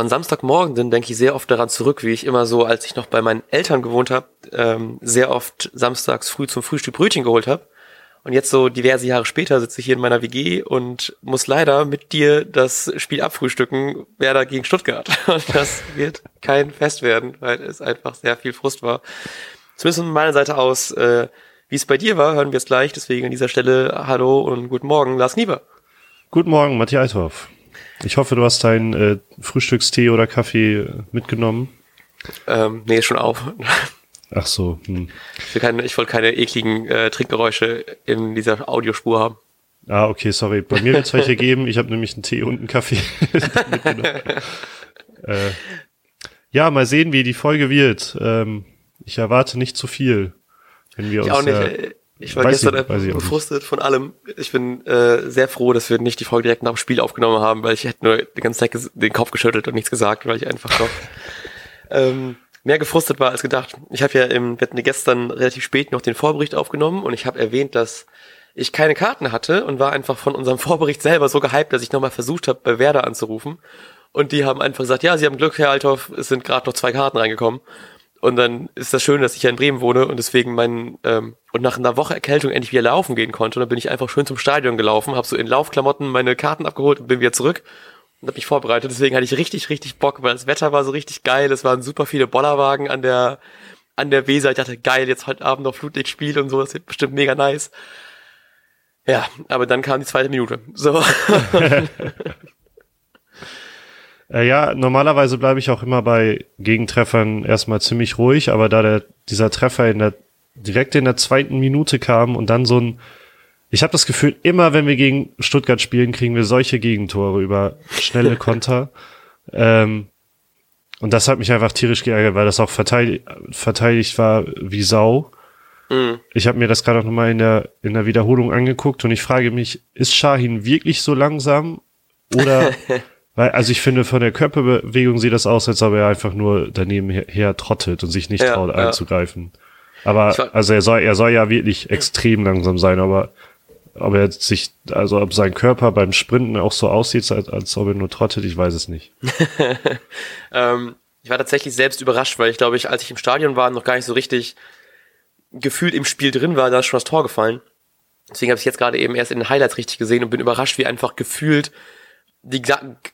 an Samstagmorgen denke ich sehr oft daran zurück, wie ich immer so, als ich noch bei meinen Eltern gewohnt habe, ähm, sehr oft samstags früh zum Frühstück Brötchen geholt habe. Und jetzt so diverse Jahre später sitze ich hier in meiner WG und muss leider mit dir das Spiel abfrühstücken, Werder gegen Stuttgart. Und das wird kein Fest werden, weil es einfach sehr viel Frust war. Zumindest von meiner Seite aus, äh, wie es bei dir war, hören wir es gleich. Deswegen an dieser Stelle Hallo und guten Morgen, Lars Nieber. Guten Morgen, Matthias Althoff. Ich hoffe, du hast deinen äh, Frühstückstee oder Kaffee mitgenommen. Ähm, nee, schon auf. Ach so. Hm. Ich, will keine, ich wollte keine ekligen äh, Trinkgeräusche in dieser Audiospur haben. Ah, okay, sorry. Bei mir wird es welche geben. Ich habe nämlich einen Tee und einen Kaffee mitgenommen. äh, ja, mal sehen, wie die Folge wird. Ähm, ich erwarte nicht zu viel. Wenn wir ich uns, auch nicht. Ich war gestern ich, einfach gefrustet von allem. Ich bin äh, sehr froh, dass wir nicht die Folge direkt nach dem Spiel aufgenommen haben, weil ich hätte nur die ganze Zeit den Kopf geschüttelt und nichts gesagt, weil ich einfach noch ähm, mehr gefrustet war als gedacht. Ich habe ja im, wir hatten gestern relativ spät noch den Vorbericht aufgenommen und ich habe erwähnt, dass ich keine Karten hatte und war einfach von unserem Vorbericht selber so gehypt, dass ich nochmal versucht habe, bei Werder anzurufen. Und die haben einfach gesagt, ja, sie haben Glück, Herr Althoff, es sind gerade noch zwei Karten reingekommen. Und dann ist das schön, dass ich ja in Bremen wohne und deswegen mein ähm, und nach einer Woche Erkältung endlich wieder laufen gehen konnte. Und dann bin ich einfach schön zum Stadion gelaufen, habe so in Laufklamotten meine Karten abgeholt und bin wieder zurück und habe mich vorbereitet. Deswegen hatte ich richtig, richtig Bock, weil das Wetter war so richtig geil. Es waren super viele Bollerwagen an der an der Weser. Ich dachte, geil, jetzt heute Abend noch Flutlichtspiel und so, das wird bestimmt mega nice. Ja, aber dann kam die zweite Minute. So. Äh, ja, normalerweise bleibe ich auch immer bei Gegentreffern erstmal ziemlich ruhig, aber da der, dieser Treffer in der, direkt in der zweiten Minute kam und dann so ein, ich habe das Gefühl, immer wenn wir gegen Stuttgart spielen, kriegen wir solche Gegentore über schnelle Konter. ähm, und das hat mich einfach tierisch geärgert, weil das auch verteidigt, verteidigt war wie Sau. Mhm. Ich habe mir das gerade auch nochmal in der, in der Wiederholung angeguckt und ich frage mich, ist Shahin wirklich so langsam oder Weil, also ich finde, von der Körperbewegung sieht das aus, als ob er einfach nur daneben her, her trottet und sich nicht ja, traut einzugreifen. Aber, also er soll, er soll ja wirklich extrem langsam sein, aber ob er sich, also ob sein Körper beim Sprinten auch so aussieht, als, als ob er nur trottet, ich weiß es nicht. ähm, ich war tatsächlich selbst überrascht, weil ich glaube, ich, als ich im Stadion war, noch gar nicht so richtig gefühlt im Spiel drin war, da ist schon das Tor gefallen. Deswegen habe ich jetzt gerade eben erst in den Highlights richtig gesehen und bin überrascht, wie einfach gefühlt die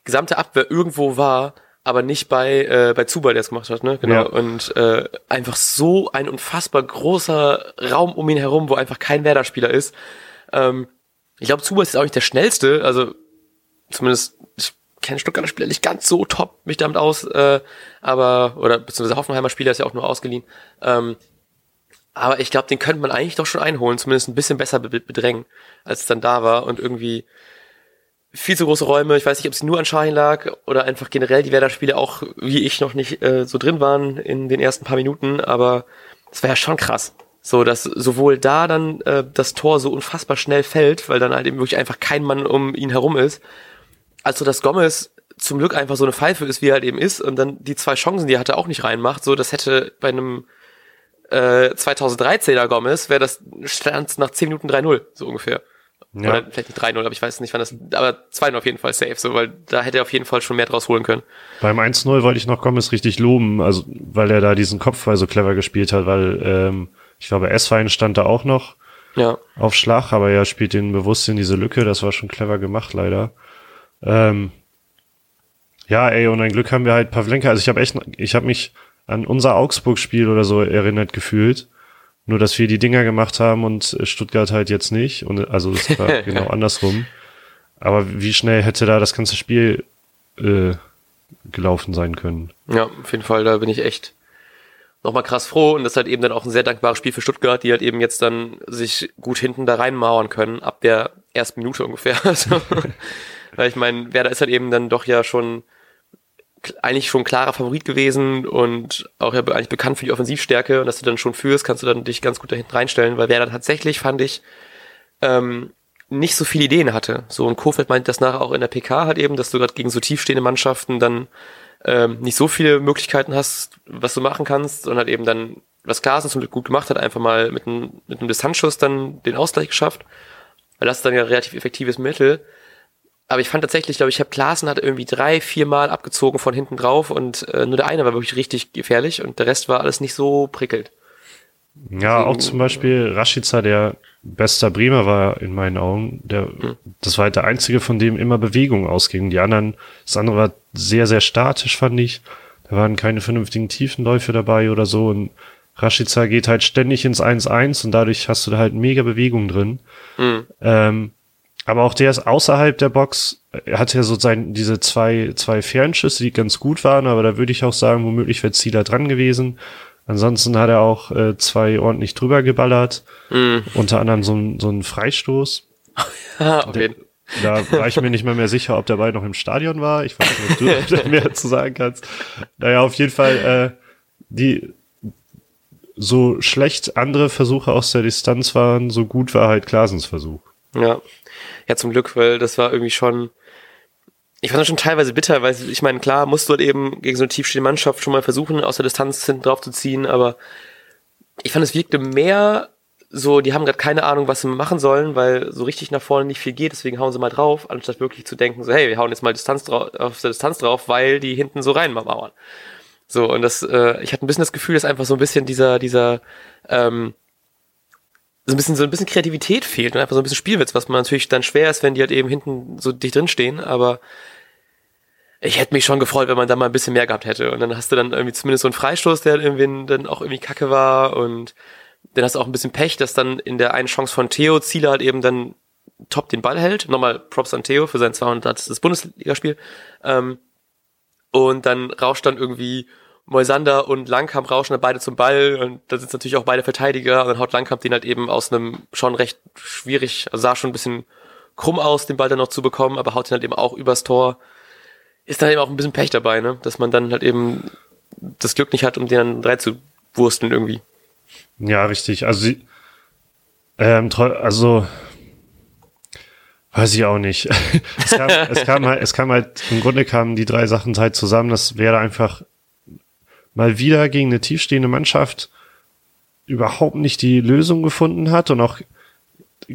gesamte Abwehr irgendwo war, aber nicht bei äh, bei Zubal, der es gemacht hat, ne? Genau. Ja. Und äh, einfach so ein unfassbar großer Raum um ihn herum, wo einfach kein Werder-Spieler ist. Ähm, ich glaube, Zubal ist auch nicht der schnellste, also zumindest ich kenne Stuttgarter Spieler nicht ganz so top mich damit aus, äh, aber oder beziehungsweise Hoffenheimer Spieler ist ja auch nur ausgeliehen. Ähm, aber ich glaube, den könnte man eigentlich doch schon einholen, zumindest ein bisschen besser bedrängen, als es dann da war und irgendwie viel zu große Räume. Ich weiß nicht, ob es nur an Schahin lag oder einfach generell die Werder-Spiele auch, wie ich, noch nicht äh, so drin waren in den ersten paar Minuten, aber es war ja schon krass. So, dass sowohl da dann äh, das Tor so unfassbar schnell fällt, weil dann halt eben wirklich einfach kein Mann um ihn herum ist, als so dass Gomez zum Glück einfach so eine Pfeife ist, wie er halt eben ist, und dann die zwei Chancen, die er hatte, auch nicht reinmacht. So, das hätte bei einem äh, 2013er Gomez, wäre das stand nach 10 Minuten 3-0, so ungefähr. Ja. Oder vielleicht nicht 3-0, aber ich weiß nicht, wann das, aber 2-0 auf jeden Fall safe, so, weil da hätte er auf jeden Fall schon mehr draus holen können. Beim 1-0 wollte ich noch Gomez richtig loben, also, weil er da diesen Kopfball so clever gespielt hat, weil, ähm, ich glaube, S-Fein stand da auch noch ja. auf Schlag, aber er spielt den bewusst in diese Lücke, das war schon clever gemacht, leider. Ähm, ja, ey, und ein Glück haben wir halt Pavlenka, also ich habe echt, ich habe mich an unser Augsburg-Spiel oder so erinnert gefühlt nur, dass wir die Dinger gemacht haben und Stuttgart halt jetzt nicht. Und also das war genau andersrum. Aber wie schnell hätte da das ganze Spiel äh, gelaufen sein können? Ja, auf jeden Fall, da bin ich echt nochmal krass froh. Und das ist halt eben dann auch ein sehr dankbares Spiel für Stuttgart, die halt eben jetzt dann sich gut hinten da reinmauern können, ab der ersten Minute ungefähr. Also, weil ich meine, Werder ist halt eben dann doch ja schon eigentlich schon klarer Favorit gewesen und auch ja eigentlich bekannt für die Offensivstärke und dass du dann schon führst, kannst du dann dich ganz gut dahinten reinstellen, weil wer dann tatsächlich, fand ich, ähm, nicht so viele Ideen hatte. So, und Kofeld meint das nachher auch in der PK halt eben, dass du gerade gegen so tiefstehende Mannschaften dann ähm, nicht so viele Möglichkeiten hast, was du machen kannst und halt eben dann, was Klaassen zum Glück gut gemacht hat, einfach mal mit einem, mit einem Distanzschuss dann den Ausgleich geschafft. Weil das ist dann ja relativ effektives Mittel. Aber ich fand tatsächlich, glaube ich, habe Klaassen hat irgendwie drei, vier Mal abgezogen von hinten drauf und äh, nur der eine war wirklich richtig gefährlich und der Rest war alles nicht so prickelnd. Ja, auch zum Beispiel Rashica, der bester Bremer war in meinen Augen. Der, hm. Das war halt der einzige, von dem immer Bewegung ausging. Die anderen, das andere war sehr, sehr statisch, fand ich. Da waren keine vernünftigen Tiefenläufe dabei oder so. Und Rashica geht halt ständig ins 1-1 und dadurch hast du da halt mega Bewegung drin. Mhm. Ähm, aber auch der ist außerhalb der Box. Er hat ja so sein, diese zwei, zwei Fernschüsse, die ganz gut waren, aber da würde ich auch sagen, womöglich wäre Zieler dran gewesen. Ansonsten hat er auch äh, zwei ordentlich drüber geballert. Mhm. Unter anderem so, ein so ein Freistoß. okay. Da war ich mir nicht mal mehr sicher, ob der Ball noch im Stadion war. Ich weiß nicht, ob du mehr zu sagen kannst. Naja, auf jeden Fall, äh, die so schlecht andere Versuche aus der Distanz waren, so gut war halt Klasens Versuch. Ja. Ja, zum Glück, weil das war irgendwie schon, ich fand das schon teilweise bitter, weil ich meine, klar, musst du halt eben gegen so eine tiefstehende Mannschaft schon mal versuchen, aus der Distanz hinten drauf zu ziehen, aber ich fand, es wirkte mehr so, die haben gerade keine Ahnung, was sie machen sollen, weil so richtig nach vorne nicht viel geht, deswegen hauen sie mal drauf, anstatt wirklich zu denken, so, hey, wir hauen jetzt mal Distanz drauf, auf der Distanz drauf, weil die hinten so reinmauern. So, und das, äh, ich hatte ein bisschen das Gefühl, dass einfach so ein bisschen dieser, dieser, ähm, so ein bisschen, so ein bisschen Kreativität fehlt und einfach so ein bisschen Spielwitz, was man natürlich dann schwer ist, wenn die halt eben hinten so dicht drin stehen, aber ich hätte mich schon gefreut, wenn man da mal ein bisschen mehr gehabt hätte. Und dann hast du dann irgendwie zumindest so einen Freistoß, der irgendwie dann auch irgendwie kacke war und dann hast du auch ein bisschen Pech, dass dann in der einen Chance von Theo Ziele halt eben dann top den Ball hält. Nochmal Props an Theo für sein 200. Bundesligaspiel. Ähm, und dann rauscht dann irgendwie Moisander und Langkamp rauschen dann beide zum Ball und da sind natürlich auch beide Verteidiger und dann haut Langkamp den halt eben aus einem schon recht schwierig, also sah schon ein bisschen krumm aus, den Ball dann noch zu bekommen, aber haut ihn halt eben auch übers Tor. Ist dann eben auch ein bisschen Pech dabei, ne? Dass man dann halt eben das Glück nicht hat, um den dann drei zu wursteln irgendwie. Ja, richtig. Also ähm, also Weiß ich auch nicht. es, kam, es, kam halt, es kam halt, im Grunde kamen die drei Sachen halt zusammen. Das wäre einfach mal wieder gegen eine tiefstehende Mannschaft überhaupt nicht die Lösung gefunden hat und auch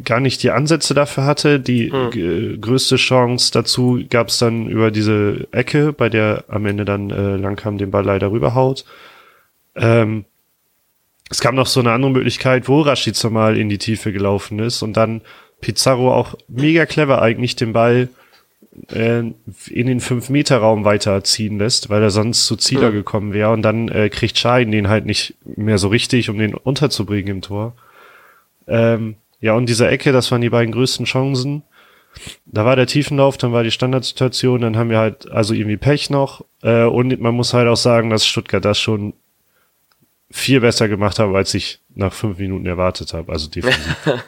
gar nicht die Ansätze dafür hatte. Die mhm. größte Chance dazu gab es dann über diese Ecke, bei der am Ende dann äh, Langkam den Ball leider rüberhaut. Ähm, es kam noch so eine andere Möglichkeit, wo Rashid mal in die Tiefe gelaufen ist und dann Pizarro auch mega clever eigentlich den Ball in den 5-Meter-Raum weiterziehen lässt, weil er sonst zu Zieler mhm. gekommen wäre und dann äh, kriegt Schein den halt nicht mehr so richtig, um den unterzubringen im Tor. Ähm, ja, und diese Ecke, das waren die beiden größten Chancen. Da war der Tiefenlauf, dann war die Standardsituation, dann haben wir halt also irgendwie Pech noch. Äh, und man muss halt auch sagen, dass Stuttgart das schon viel besser gemacht habe, als ich nach fünf Minuten erwartet habe. Also definitiv.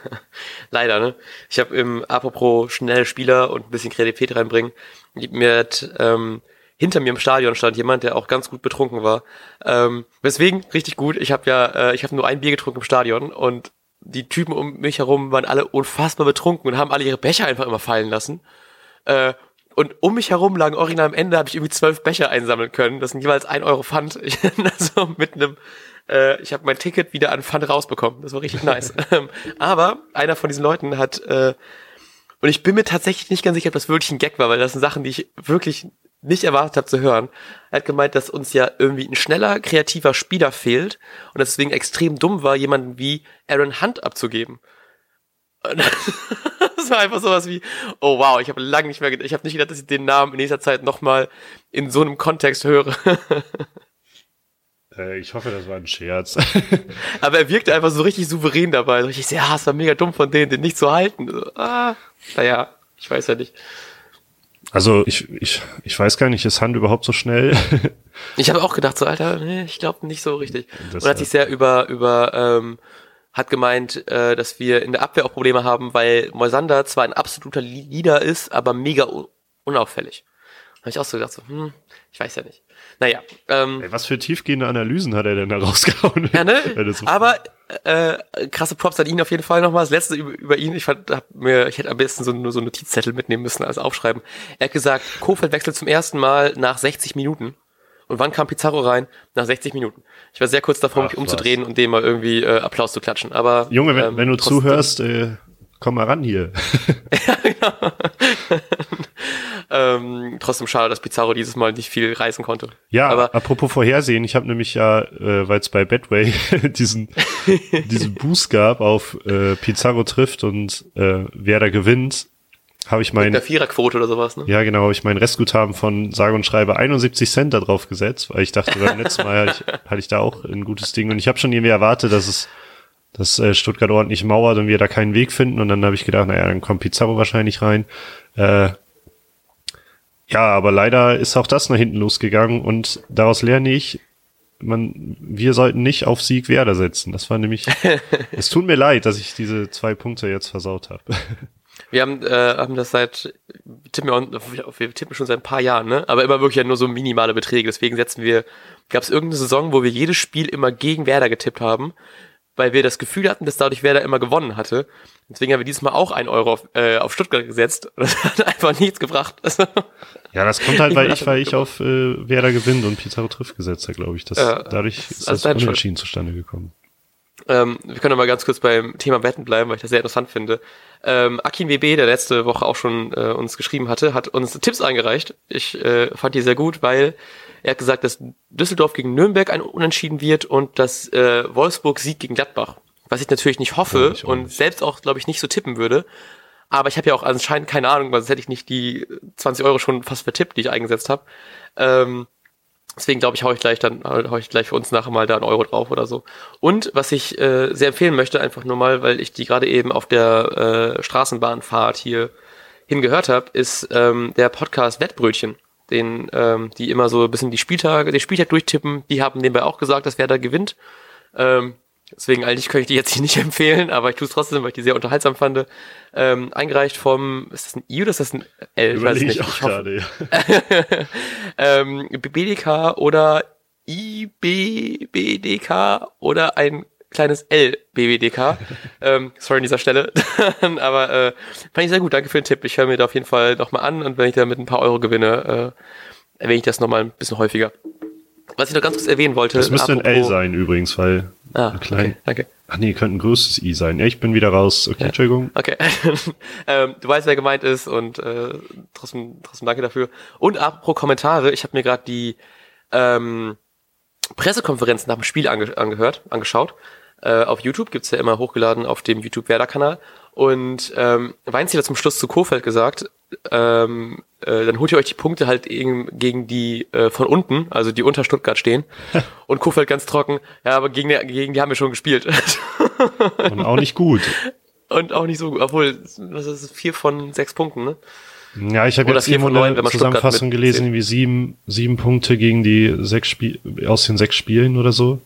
Leider, ne? Ich habe im apropos schnelle Spieler und ein bisschen Kreativität reinbringen, mir hat, ähm, hinter mir im Stadion stand jemand, der auch ganz gut betrunken war. Ähm, weswegen richtig gut. Ich habe ja, äh, ich habe nur ein Bier getrunken im Stadion und die Typen um mich herum waren alle unfassbar betrunken und haben alle ihre Becher einfach immer fallen lassen. Äh, und um mich herum lagen original am Ende habe ich irgendwie zwölf Becher einsammeln können. Das sind jeweils ein Euro Pfand. also mit einem äh, ich habe mein Ticket wieder an Pfand rausbekommen. Das war richtig nice. Ähm, aber einer von diesen Leuten hat, äh, und ich bin mir tatsächlich nicht ganz sicher, ob das wirklich ein Gag war, weil das sind Sachen, die ich wirklich nicht erwartet habe zu hören. Er hat gemeint, dass uns ja irgendwie ein schneller, kreativer Spieler fehlt und deswegen extrem dumm war, jemanden wie Aaron Hunt abzugeben. das war einfach sowas wie, oh wow, ich habe lange nicht mehr, ich habe nicht gedacht, dass ich den Namen in nächster Zeit nochmal in so einem Kontext höre. Äh, ich hoffe, das war ein Scherz. Aber er wirkte einfach so richtig souverän dabei. So richtig, ja, es war mega dumm von denen, den nicht zu halten. So, ah, naja, ich weiß ja nicht. Also ich, ich, ich weiß gar nicht, ist Hand überhaupt so schnell? ich habe auch gedacht, so Alter, nee, ich glaube nicht so richtig. Das Und hat sich sehr über, über ähm, hat gemeint, äh, dass wir in der Abwehr auch Probleme haben, weil Moisander zwar ein absoluter Leader ist, aber mega unauffällig. Habe ich auch so gedacht, so, hm, ich weiß ja nicht. Naja. Ähm, Ey, was für tiefgehende Analysen hat er denn da rausgehauen? Ja, ne? so Aber äh, krasse Props an ihn auf jeden Fall nochmal. Das letzte über, über ihn, ich fand, hab mir, ich hätte am besten so, nur so einen Notizzettel mitnehmen müssen, als aufschreiben. Er hat gesagt, Kofeld wechselt zum ersten Mal nach 60 Minuten. Und wann kam Pizarro rein? Nach 60 Minuten. Ich war sehr kurz davor, Ach, mich umzudrehen was. und dem mal irgendwie äh, Applaus zu klatschen. Aber Junge, wenn, ähm, wenn du zuhörst, äh, komm mal ran hier. ja, genau. trotzdem schade, dass Pizarro dieses Mal nicht viel reißen konnte. Ja, aber apropos Vorhersehen, ich habe nämlich ja, äh, weil es bei Betway diesen, diesen Boost gab auf äh, Pizarro trifft und äh, wer da gewinnt, habe ich mein, der Viererquote oder sowas, ne? ja genau, habe ich mein Restguthaben von sage und schreibe 71 Cent da drauf gesetzt, weil ich dachte, beim letzten Mal hatte ich, hatte ich da auch ein gutes Ding und ich habe schon irgendwie erwartet, dass es dass äh, Stuttgart ordentlich mauert und wir da keinen Weg finden und dann habe ich gedacht, naja, dann kommt Pizarro wahrscheinlich rein. Äh, ja, aber leider ist auch das nach hinten losgegangen und daraus lerne ich, man, wir sollten nicht auf Sieg Werder setzen. Das war nämlich, es tut mir leid, dass ich diese zwei Punkte jetzt versaut habe. Wir haben, äh, haben das seit, wir tippen, ja auch, wir tippen schon seit ein paar Jahren, ne? Aber immer wirklich ja nur so minimale Beträge. Deswegen setzen wir, gab es irgendeine Saison, wo wir jedes Spiel immer gegen Werder getippt haben, weil wir das Gefühl hatten, dass dadurch Werder immer gewonnen hatte. Deswegen haben wir dieses Mal auch ein Euro auf, äh, auf Stuttgart gesetzt. Und das hat einfach nichts gebracht. ja, das kommt halt, weil ich, weil ich auf äh, Werder gewinnt und Pizarro trifft gesetzt habe, glaube ich. Das, äh, dadurch ist also das Unentschieden zustande gekommen. Ähm, wir können mal ganz kurz beim Thema Wetten bleiben, weil ich das sehr interessant finde. Ähm, Akin WB, der letzte Woche auch schon äh, uns geschrieben hatte, hat uns Tipps eingereicht. Ich äh, fand die sehr gut, weil er hat gesagt, dass Düsseldorf gegen Nürnberg ein Unentschieden wird und dass äh, Wolfsburg Sieg gegen Gladbach. Was ich natürlich nicht hoffe ja, und nicht. selbst auch, glaube ich, nicht so tippen würde. Aber ich habe ja auch anscheinend keine Ahnung, weil sonst hätte ich nicht die 20 Euro schon fast vertippt, die ich eingesetzt habe. Ähm, Deswegen glaube ich, hau ich gleich dann, hau ich gleich für uns nachher mal da einen Euro drauf oder so. Und was ich äh, sehr empfehlen möchte, einfach nur mal, weil ich die gerade eben auf der äh, Straßenbahnfahrt hier hingehört habe, ist ähm, der Podcast Wettbrötchen, den ähm, die immer so ein bisschen die Spieltage, den Spieltag durchtippen. Die haben nebenbei auch gesagt, dass wer da gewinnt. Ähm, Deswegen eigentlich könnte ich die jetzt hier nicht empfehlen, aber ich tue es trotzdem, weil ich die sehr unterhaltsam fand. Ähm, eingereicht vom, ist das ein I oder ist das ein L? Ich weiß nicht. Ich auch ich gerade, ja. ähm, BDK oder IBBDK oder ein kleines L BBDK. ähm, sorry an dieser Stelle. aber äh, fand ich sehr gut. Danke für den Tipp. Ich höre mir da auf jeden Fall nochmal an und wenn ich da mit ein paar Euro gewinne, äh, erwähne ich das nochmal ein bisschen häufiger. Was ich noch ganz kurz erwähnen wollte. Das müsste ein L sein übrigens, weil ah, ein klein. Okay, danke. Ach nee, könnte ein größtes I sein. Ja, ich bin wieder raus. Okay, ja. Entschuldigung. Okay. ähm, du weißt, wer gemeint ist und äh, trotzdem, trotzdem danke dafür. Und apropos Kommentare, ich habe mir gerade die ähm, Pressekonferenz nach dem Spiel ange angehört, angeschaut. Äh, auf YouTube gibt's ja immer hochgeladen auf dem YouTube-Werder-Kanal. Und ähm, Weinziel hat zum Schluss zu Kofeld gesagt, ähm, äh, dann holt ihr euch die Punkte halt gegen, gegen die äh, von unten, also die unter Stuttgart stehen. und Kofeld ganz trocken, ja, aber gegen, die, gegen die haben wir schon gespielt. und auch nicht gut. Und auch nicht so gut, obwohl, das ist vier von sechs Punkten, ne? Ja, ich habe jetzt irgendwo eine Zusammenfassung gelesen, wie sieben, sieben Punkte gegen die sechs Spiel aus den sechs Spielen oder so.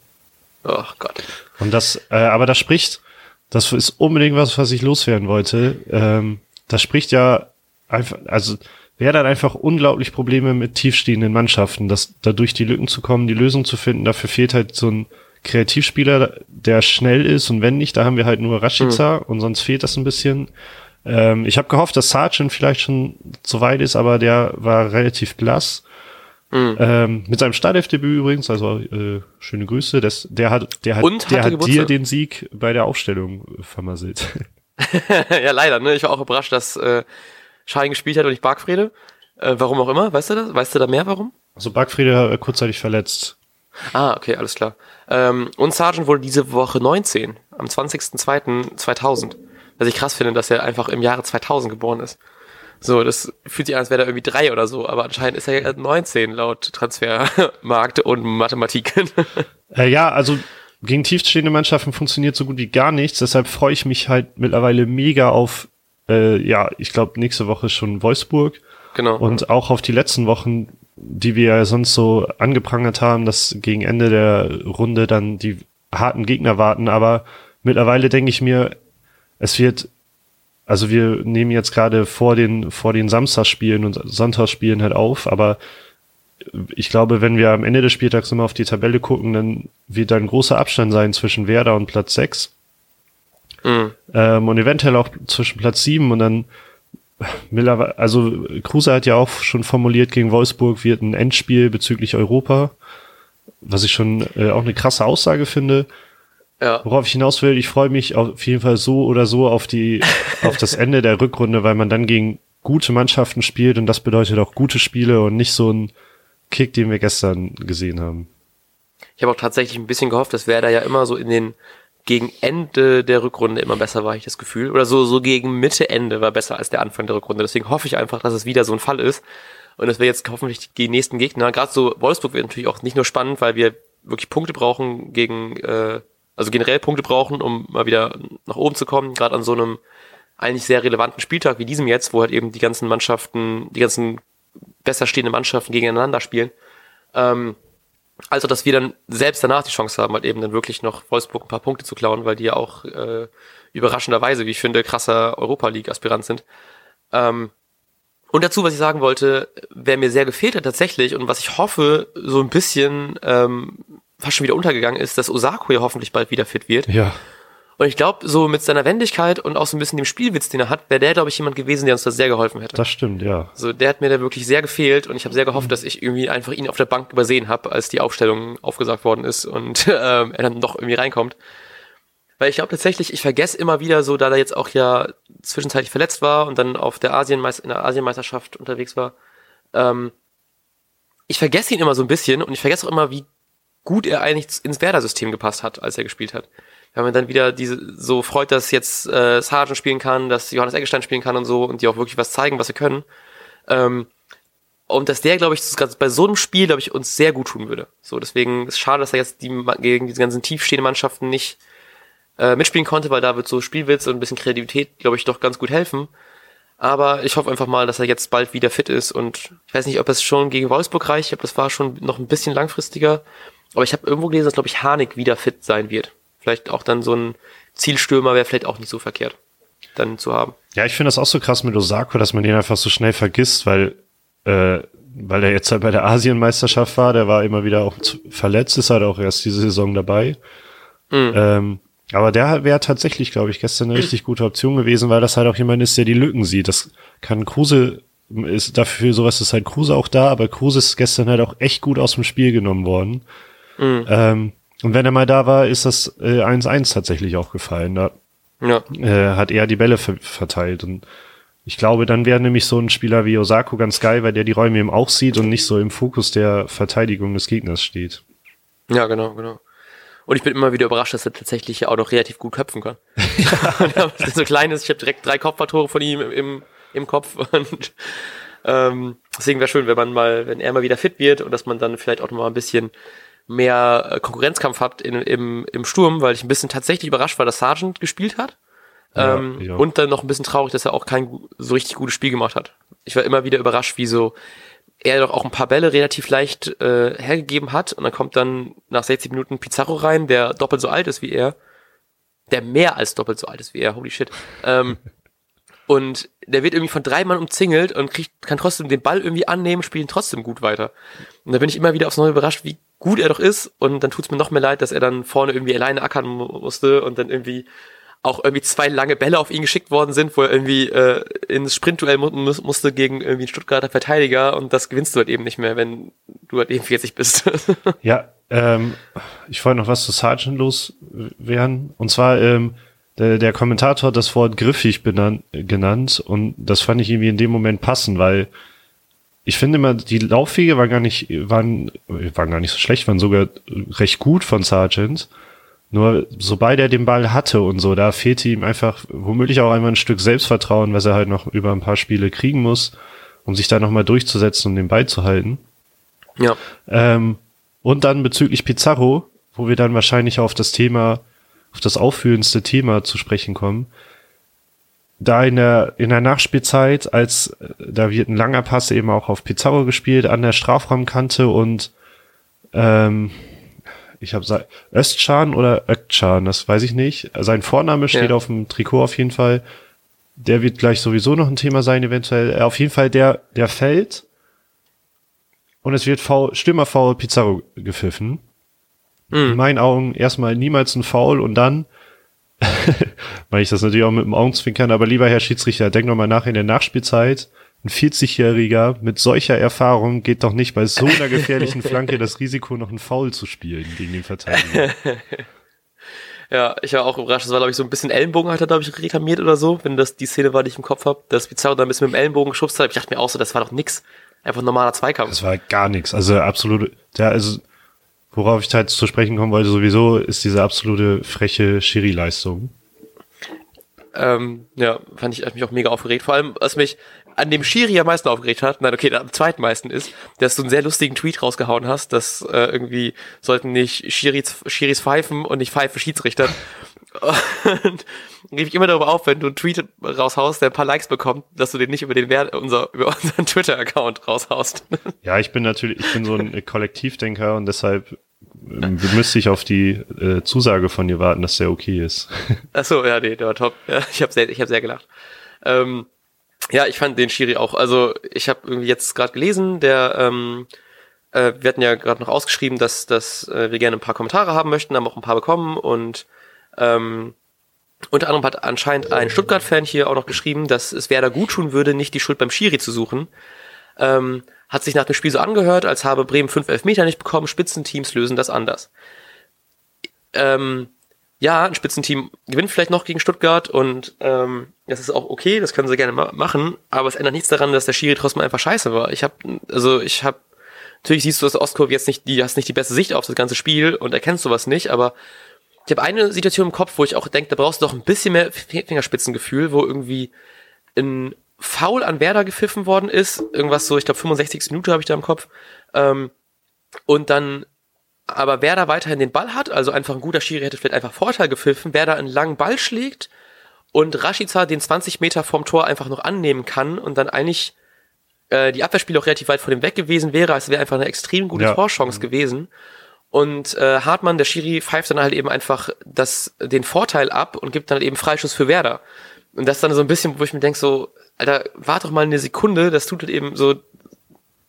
Ach Gott. Und das, äh, aber das spricht, das ist unbedingt was, was ich loswerden wollte. Ähm, das spricht ja einfach, also wer hat einfach unglaublich Probleme mit tiefstehenden Mannschaften, dass da durch die Lücken zu kommen, die Lösung zu finden. Dafür fehlt halt so ein Kreativspieler, der schnell ist und wenn nicht, da haben wir halt nur Rashica mhm. und sonst fehlt das ein bisschen. Ähm, ich habe gehofft, dass Sargent vielleicht schon so weit ist, aber der war relativ blass. Mhm. Ähm, mit seinem Startelfdebüt übrigens, also äh, schöne Grüße. Das, der hat, der hat, und der hat dir den Sieg bei der Aufstellung vermasselt. ja, leider. Ne? Ich war auch überrascht, dass äh, Schein gespielt hat und nicht Bargfrede. Äh, warum auch immer, weißt du das? Weißt du da mehr, warum? Also Bargfrede äh, kurzzeitig verletzt. Ah, okay, alles klar. Ähm, und Sargent wurde diese Woche 19, am 20.02.2000. Was ich krass finde, dass er einfach im Jahre 2000 geboren ist. So, das fühlt sich an, als wäre er irgendwie drei oder so, aber anscheinend ist er 19 laut Transfermarkt und Mathematik. Äh, ja, also gegen tiefstehende Mannschaften funktioniert so gut wie gar nichts. Deshalb freue ich mich halt mittlerweile mega auf, äh, ja, ich glaube nächste Woche schon Wolfsburg. Genau. Und auch auf die letzten Wochen, die wir ja sonst so angeprangert haben, dass gegen Ende der Runde dann die harten Gegner warten. Aber mittlerweile denke ich mir, es wird also wir nehmen jetzt gerade vor den, vor den Samstagsspielen und Sonntagsspielen halt auf, aber ich glaube, wenn wir am Ende des Spieltags immer auf die Tabelle gucken, dann wird da ein großer Abstand sein zwischen Werder und Platz 6. Mhm. Ähm, und eventuell auch zwischen Platz 7 und dann Miller, also Kruse hat ja auch schon formuliert, gegen Wolfsburg wird ein Endspiel bezüglich Europa, was ich schon äh, auch eine krasse Aussage finde. Ja. Worauf ich hinaus will, ich freue mich auf jeden Fall so oder so auf die, auf das Ende der Rückrunde, weil man dann gegen gute Mannschaften spielt und das bedeutet auch gute Spiele und nicht so ein Kick, den wir gestern gesehen haben. Ich habe auch tatsächlich ein bisschen gehofft, dass Werder ja immer so in den gegen Ende der Rückrunde immer besser war, ich das Gefühl. Oder so, so gegen Mitte, Ende war besser als der Anfang der Rückrunde. Deswegen hoffe ich einfach, dass es wieder so ein Fall ist. Und dass wir jetzt hoffentlich die nächsten Gegner, gerade so Wolfsburg wird natürlich auch nicht nur spannend, weil wir wirklich Punkte brauchen gegen, äh, also generell Punkte brauchen, um mal wieder nach oben zu kommen, gerade an so einem eigentlich sehr relevanten Spieltag wie diesem jetzt, wo halt eben die ganzen Mannschaften, die ganzen besser stehenden Mannschaften gegeneinander spielen. Ähm, also, dass wir dann selbst danach die Chance haben, halt eben dann wirklich noch Wolfsburg ein paar Punkte zu klauen, weil die ja auch äh, überraschenderweise, wie ich finde, krasser Europa League-Aspirant sind. Ähm, und dazu, was ich sagen wollte, wer mir sehr gefehlt hat tatsächlich und was ich hoffe, so ein bisschen ähm, fast schon wieder untergegangen ist, dass Osako ja hoffentlich bald wieder fit wird. Ja. Und ich glaube, so mit seiner Wendigkeit und auch so ein bisschen dem Spielwitz, den er hat, wäre der, glaube ich, jemand gewesen, der uns da sehr geholfen hätte. Das stimmt, ja. So, der hat mir da wirklich sehr gefehlt und ich habe sehr gehofft, dass ich irgendwie einfach ihn auf der Bank übersehen habe, als die Aufstellung aufgesagt worden ist und ähm, er dann doch irgendwie reinkommt. Weil ich glaube tatsächlich, ich vergesse immer wieder so, da er jetzt auch ja zwischenzeitlich verletzt war und dann auf der Asienmeister in der Asienmeisterschaft unterwegs war. Ähm, ich vergesse ihn immer so ein bisschen und ich vergesse auch immer, wie gut er eigentlich ins Werder-System gepasst hat, als er gespielt hat wenn man dann wieder diese so freut, dass jetzt äh, Sargent spielen kann, dass Johannes Eggestein spielen kann und so und die auch wirklich was zeigen, was sie können. Ähm, und dass der, glaube ich, bei so einem Spiel, glaube ich, uns sehr gut tun würde. So, deswegen ist es schade, dass er jetzt die, gegen diese ganzen tiefstehenden Mannschaften nicht äh, mitspielen konnte, weil da wird so Spielwitz und ein bisschen Kreativität, glaube ich, doch ganz gut helfen. Aber ich hoffe einfach mal, dass er jetzt bald wieder fit ist und ich weiß nicht, ob es schon gegen Wolfsburg reicht. Ich glaube, das war schon noch ein bisschen langfristiger. Aber ich habe irgendwo gelesen, dass, glaube ich, Harnik wieder fit sein wird vielleicht auch dann so ein Zielstürmer wäre vielleicht auch nicht so verkehrt, dann zu haben. Ja, ich finde das auch so krass mit Osako, dass man den einfach so schnell vergisst, weil, äh, weil er jetzt halt bei der Asienmeisterschaft war, der war immer wieder auch verletzt, ist halt auch erst diese Saison dabei. Mhm. Ähm, aber der wäre tatsächlich, glaube ich, gestern eine richtig gute Option gewesen, weil das halt auch jemand ist, der die Lücken sieht. Das kann Kruse, ist dafür sowas ist halt Kruse auch da, aber Kruse ist gestern halt auch echt gut aus dem Spiel genommen worden. Mhm. Ähm, und wenn er mal da war, ist das 1-1 äh, tatsächlich auch gefallen. Da ja. äh, hat er die Bälle ver verteilt. Und ich glaube, dann wäre nämlich so ein Spieler wie Osako ganz geil, weil der die Räume eben auch sieht und nicht so im Fokus der Verteidigung des Gegners steht. Ja, genau, genau. Und ich bin immer wieder überrascht, dass er tatsächlich auch noch relativ gut köpfen kann. ja. so klein ist, ich habe direkt drei Kopfballtore von ihm im, im Kopf. Und ähm, deswegen wäre schön, wenn man mal, wenn er mal wieder fit wird und dass man dann vielleicht auch noch mal ein bisschen mehr äh, Konkurrenzkampf habt in, im, im Sturm, weil ich ein bisschen tatsächlich überrascht war, dass Sargent gespielt hat. Ähm, ja. Und dann noch ein bisschen traurig, dass er auch kein so richtig gutes Spiel gemacht hat. Ich war immer wieder überrascht, wie so er doch auch ein paar Bälle relativ leicht äh, hergegeben hat und dann kommt dann nach 60 Minuten Pizarro rein, der doppelt so alt ist wie er, der mehr als doppelt so alt ist wie er, holy shit. Ähm, und der wird irgendwie von drei Mann umzingelt und kriegt, kann trotzdem den Ball irgendwie annehmen, spielt ihn trotzdem gut weiter. Und da bin ich immer wieder aufs Neue überrascht, wie gut er doch ist. Und dann tut's mir noch mehr leid, dass er dann vorne irgendwie alleine ackern musste und dann irgendwie auch irgendwie zwei lange Bälle auf ihn geschickt worden sind, wo er irgendwie äh, ins Sprintduell mu musste gegen irgendwie einen Stuttgarter Verteidiger und das gewinnst du halt eben nicht mehr, wenn du halt eben 40 bist. ja, ähm, ich wollte noch was zu Sargent loswerden. Und zwar, ähm, der, der Kommentator hat das Wort griffig benannt, genannt und das fand ich irgendwie in dem Moment passend, weil ich finde immer, die Laufwege waren gar nicht, waren, waren gar nicht so schlecht, waren sogar recht gut von Sargent. Nur sobald er den Ball hatte und so, da fehlte ihm einfach womöglich auch einmal ein Stück Selbstvertrauen, was er halt noch über ein paar Spiele kriegen muss, um sich da nochmal durchzusetzen und den Ball zu halten. Ja. Ähm, und dann bezüglich Pizarro, wo wir dann wahrscheinlich auf das Thema, auf das aufführendste Thema zu sprechen kommen da in der, in der Nachspielzeit, als äh, da wird ein langer Pass eben auch auf Pizarro gespielt, an der Strafraumkante und ähm, ich habe Östschan oder Ökcan, das weiß ich nicht. Sein Vorname steht ja. auf dem Trikot auf jeden Fall. Der wird gleich sowieso noch ein Thema sein, eventuell. Äh, auf jeden Fall der, der fällt und es wird Foul, Stürmerfoul Pizarro gepfiffen. Mhm. In meinen Augen erstmal niemals ein Foul und dann meine ich das natürlich auch mit dem Augenzwinkern, aber lieber Herr Schiedsrichter, denk noch mal nach in der Nachspielzeit. Ein 40-Jähriger mit solcher Erfahrung geht doch nicht bei so einer gefährlichen Flanke das Risiko, noch einen Foul zu spielen gegen den Verteidiger. Ja, ich war auch überrascht. Das war, glaube ich, so ein bisschen Ellenbogen hat er, glaube ich, reklamiert oder so, wenn das die Szene war, die ich im Kopf habe. Dass Pizarro da ein bisschen mit dem Ellenbogen geschubst hat. Ich dachte mir auch so, das war doch nix. Einfach ein normaler Zweikampf. Das war gar nichts. Also absolut, ja, also worauf ich halt zu sprechen kommen wollte, sowieso, ist diese absolute freche Schiri-Leistung. Ähm, ja, fand ich, hat mich auch mega aufgeregt. Vor allem, was mich an dem Schiri am meisten aufgeregt hat, nein, okay, am zweitmeisten ist, dass du einen sehr lustigen Tweet rausgehauen hast, dass äh, irgendwie sollten nicht Schiris, Schiris pfeifen und nicht pfeife Schiedsrichter. Und rief ich immer darüber auf, wenn du einen Tweet raushaust, der ein paar Likes bekommt, dass du den nicht über den Wert, unser, über unseren Twitter-Account raushaust. Ja, ich bin natürlich, ich bin so ein Kollektivdenker und deshalb ähm, müsste ich auf die äh, Zusage von dir warten, dass der okay ist. Ach so, ja, nee, der war top. Ja, ich habe sehr, ich hab sehr gelacht. Ähm, ja, ich fand den Schiri auch. Also ich habe irgendwie jetzt gerade gelesen, der ähm, äh, wir hatten ja gerade noch ausgeschrieben, dass, dass äh, wir gerne ein paar Kommentare haben möchten, haben auch ein paar bekommen und ähm, unter anderem hat anscheinend ein Stuttgart-Fan hier auch noch geschrieben, dass es Werder gut tun würde, nicht die Schuld beim Schiri zu suchen. Ähm, hat sich nach dem Spiel so angehört, als habe Bremen fünf Elfmeter nicht bekommen, Spitzenteams lösen das anders. Ähm, ja, ein Spitzenteam gewinnt vielleicht noch gegen Stuttgart und ähm, das ist auch okay, das können sie gerne ma machen, aber es ändert nichts daran, dass der Schiri trotzdem einfach scheiße war. Ich habe, also ich habe, natürlich siehst du das Ostkurve jetzt nicht, die hast nicht die beste Sicht auf das ganze Spiel und erkennst sowas nicht, aber ich habe eine Situation im Kopf, wo ich auch denke, da brauchst du doch ein bisschen mehr Fingerspitzengefühl, wo irgendwie ein Foul an Werder gepfiffen worden ist, irgendwas so, ich glaube 65. Minute habe ich da im Kopf, ähm, und dann aber Werder weiterhin den Ball hat, also einfach ein guter Schiri hätte vielleicht einfach Vorteil gepfiffen, Werder einen langen Ball schlägt und Rashica den 20 Meter vom Tor einfach noch annehmen kann und dann eigentlich äh, die Abwehrspiele auch relativ weit vor dem weg gewesen wäre, als wäre einfach eine extrem gute ja. Torchance gewesen. Und äh, Hartmann, der Schiri, pfeift dann halt eben einfach das, den Vorteil ab und gibt dann halt eben Freischuss für Werder. Und das ist dann so ein bisschen, wo ich mir denke, so, Alter, warte doch mal eine Sekunde, das tut halt eben so,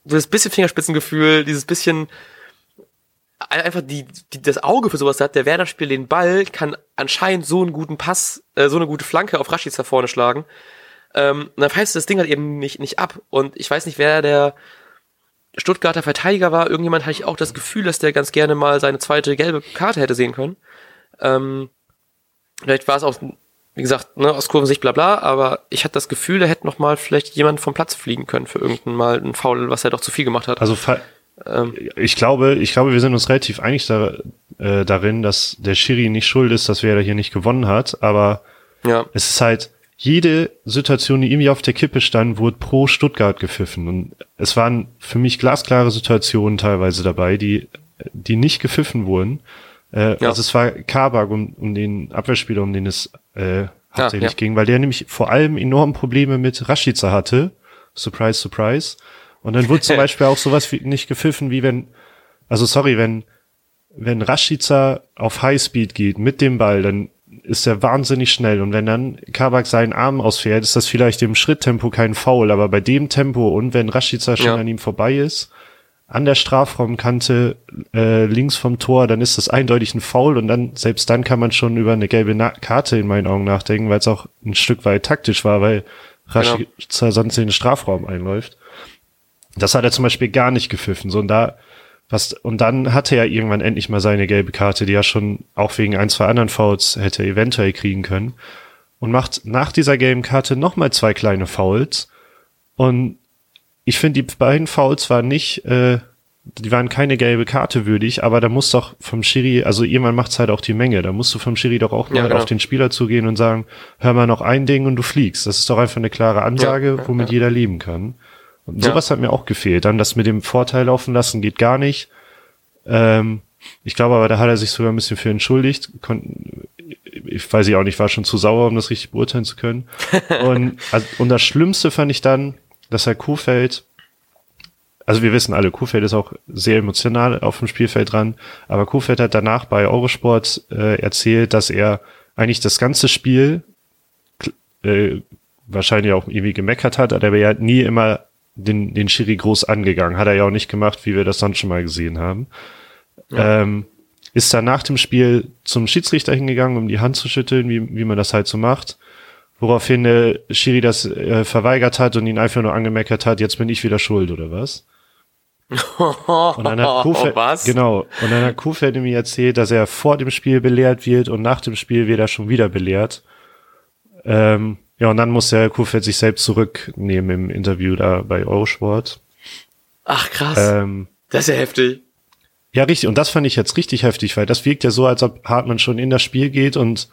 so das bisschen Fingerspitzengefühl, dieses bisschen, einfach die, die, das Auge für sowas hat. Der Werder spielt den Ball, kann anscheinend so einen guten Pass, äh, so eine gute Flanke auf Rashica vorne schlagen. Ähm, und dann pfeift das Ding halt eben nicht, nicht ab. Und ich weiß nicht, wer der, Stuttgarter Verteidiger war. Irgendjemand hatte ich auch das Gefühl, dass der ganz gerne mal seine zweite gelbe Karte hätte sehen können. Ähm, vielleicht war es auch, wie gesagt, ne, aus Kurvensicht bla bla, aber ich hatte das Gefühl, da hätte noch mal vielleicht jemand vom Platz fliegen können für irgendein Mal ein Foul, was er doch zu viel gemacht hat. Also ähm, ich glaube, ich glaube, wir sind uns relativ einig da, äh, darin, dass der Schiri nicht schuld ist, dass wer da hier nicht gewonnen hat, aber ja. es ist halt, jede Situation, die irgendwie auf der Kippe stand, wurde pro Stuttgart gepfiffen. Und es waren für mich glasklare Situationen teilweise dabei, die, die nicht gepfiffen wurden. Äh, ja. Also es war Kabak, um, um den Abwehrspieler, um den es äh, hauptsächlich ja, ja. ging, weil der nämlich vor allem enorm Probleme mit Rashica hatte. Surprise, surprise. Und dann wurde zum Beispiel auch sowas wie, nicht gepfiffen, wie wenn, also sorry, wenn, wenn Rashica auf Highspeed geht mit dem Ball, dann ist er wahnsinnig schnell. Und wenn dann Kabak seinen Arm ausfährt, ist das vielleicht im Schritttempo kein Foul, aber bei dem Tempo und wenn Rashica schon ja. an ihm vorbei ist, an der Strafraumkante äh, links vom Tor, dann ist das eindeutig ein Foul und dann, selbst dann kann man schon über eine gelbe Na Karte in meinen Augen nachdenken, weil es auch ein Stück weit taktisch war, weil Rashica genau. sonst in den Strafraum einläuft. Das hat er zum Beispiel gar nicht gepfiffen. So, und da was, und dann hatte er irgendwann endlich mal seine gelbe Karte, die er schon auch wegen ein, zwei anderen Fouls hätte eventuell kriegen können. Und macht nach dieser gelben Karte nochmal zwei kleine Fouls. Und ich finde, die beiden Fouls waren nicht, äh, die waren keine gelbe Karte würdig, aber da muss doch vom Schiri, also irgendwann macht's halt auch die Menge, da musst du vom Schiri doch auch mal ja, genau. auf den Spieler zugehen und sagen, hör mal noch ein Ding und du fliegst. Das ist doch einfach eine klare Ansage, ja, womit ja. jeder leben kann. Und sowas ja. hat mir auch gefehlt. Dann das mit dem Vorteil laufen lassen geht gar nicht. Ähm, ich glaube aber, da hat er sich sogar ein bisschen für entschuldigt. Kon ich weiß ich auch nicht, war schon zu sauer, um das richtig beurteilen zu können. und, also, und das Schlimmste fand ich dann, dass Herr Kuhfeld, also wir wissen alle, Kuhfeld ist auch sehr emotional auf dem Spielfeld dran, aber Kuhfeld hat danach bei Eurosport äh, erzählt, dass er eigentlich das ganze Spiel äh, wahrscheinlich auch irgendwie gemeckert hat, aber er hat nie immer den, den Schiri groß angegangen. Hat er ja auch nicht gemacht, wie wir das sonst schon mal gesehen haben. Ja. Ähm, ist dann nach dem Spiel zum Schiedsrichter hingegangen, um die Hand zu schütteln, wie, wie man das halt so macht. Woraufhin der Schiri das äh, verweigert hat und ihn einfach nur angemeckert hat, jetzt bin ich wieder schuld, oder was? Und dann hat Kofeld, was? genau. Und dann hat Kofeld mir erzählt, dass er vor dem Spiel belehrt wird und nach dem Spiel wird er schon wieder belehrt. Ähm, ja, und dann muss der Kofeld sich selbst zurücknehmen im Interview da bei Eurosport. Ach krass, Ähm, das ist ja heftig. ja, richtig. Und das fand ich jetzt richtig heftig, weil das wirkt ja so, als ob Hartmann schon in das Spiel geht und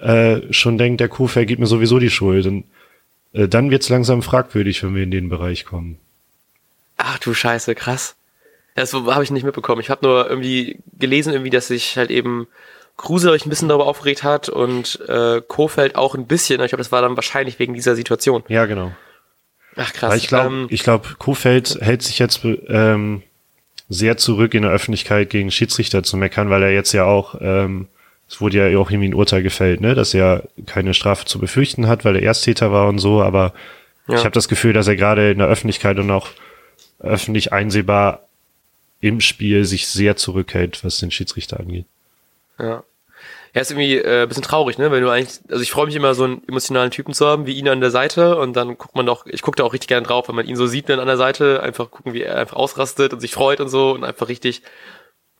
äh, schon denkt, der Kofeld gibt mir sowieso die Schuld. Und äh, dann wird's langsam fragwürdig, wenn wir in den Bereich kommen. Ach du Scheiße, krass. Das habe ich nicht mitbekommen. Ich habe nur irgendwie gelesen, irgendwie, dass sich halt eben Kruse euch ein bisschen darüber aufgeregt hat und äh, Kofeld auch ein bisschen. Ich glaube, das war dann wahrscheinlich wegen dieser Situation. Ja, genau. Ach krass. Weil ich glaube, Ähm, ich glaube, Kofeld hält sich jetzt ähm, sehr zurück in der Öffentlichkeit gegen Schiedsrichter zu meckern, weil er jetzt ja auch, ähm, es wurde ja auch irgendwie ein Urteil gefällt, ne, dass er keine Strafe zu befürchten hat, weil er Ersttäter war und so, aber Ja. ich habe das Gefühl, dass er gerade in der Öffentlichkeit und auch öffentlich einsehbar im Spiel sich sehr zurückhält, was den Schiedsrichter angeht. Ja. Ja, ist irgendwie äh, ein bisschen traurig, ne? Wenn du eigentlich, also ich freue mich immer, so einen emotionalen Typen zu haben, wie ihn an der Seite und dann guckt man doch, ich gucke da auch richtig gerne drauf, wenn man ihn so sieht dann an der Seite, einfach gucken, wie er einfach ausrastet und sich freut und so und einfach richtig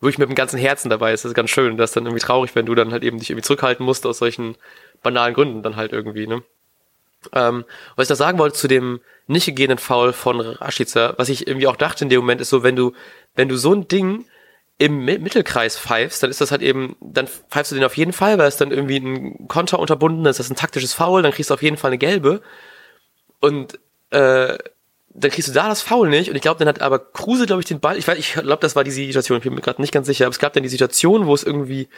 wirklich mit dem ganzen Herzen dabei ist. Das ist ganz schön. Das ist dann irgendwie traurig, wenn du dann halt eben dich irgendwie zurückhalten musst aus solchen banalen Gründen dann halt irgendwie, ne? Ähm, was ich da sagen wollte zu dem nicht gegebenen Foul von Rashica, was ich irgendwie auch dachte in dem Moment, ist so, wenn du, wenn du so ein Ding im Mi- Mittelkreis pfeifst, dann ist das halt eben, dann pfeifst du den auf jeden Fall, weil es dann irgendwie ein Konter unterbunden ist, das ist ein taktisches Foul, dann kriegst du auf jeden Fall eine gelbe. Und äh, dann kriegst du da das Foul nicht. Und ich glaube, dann hat aber Kruse, glaube ich, den Ball. Ich weiß, ich glaube, das war die Situation. Ich bin mir gerade nicht ganz sicher. Aber es gab dann die Situation, wo es irgendwie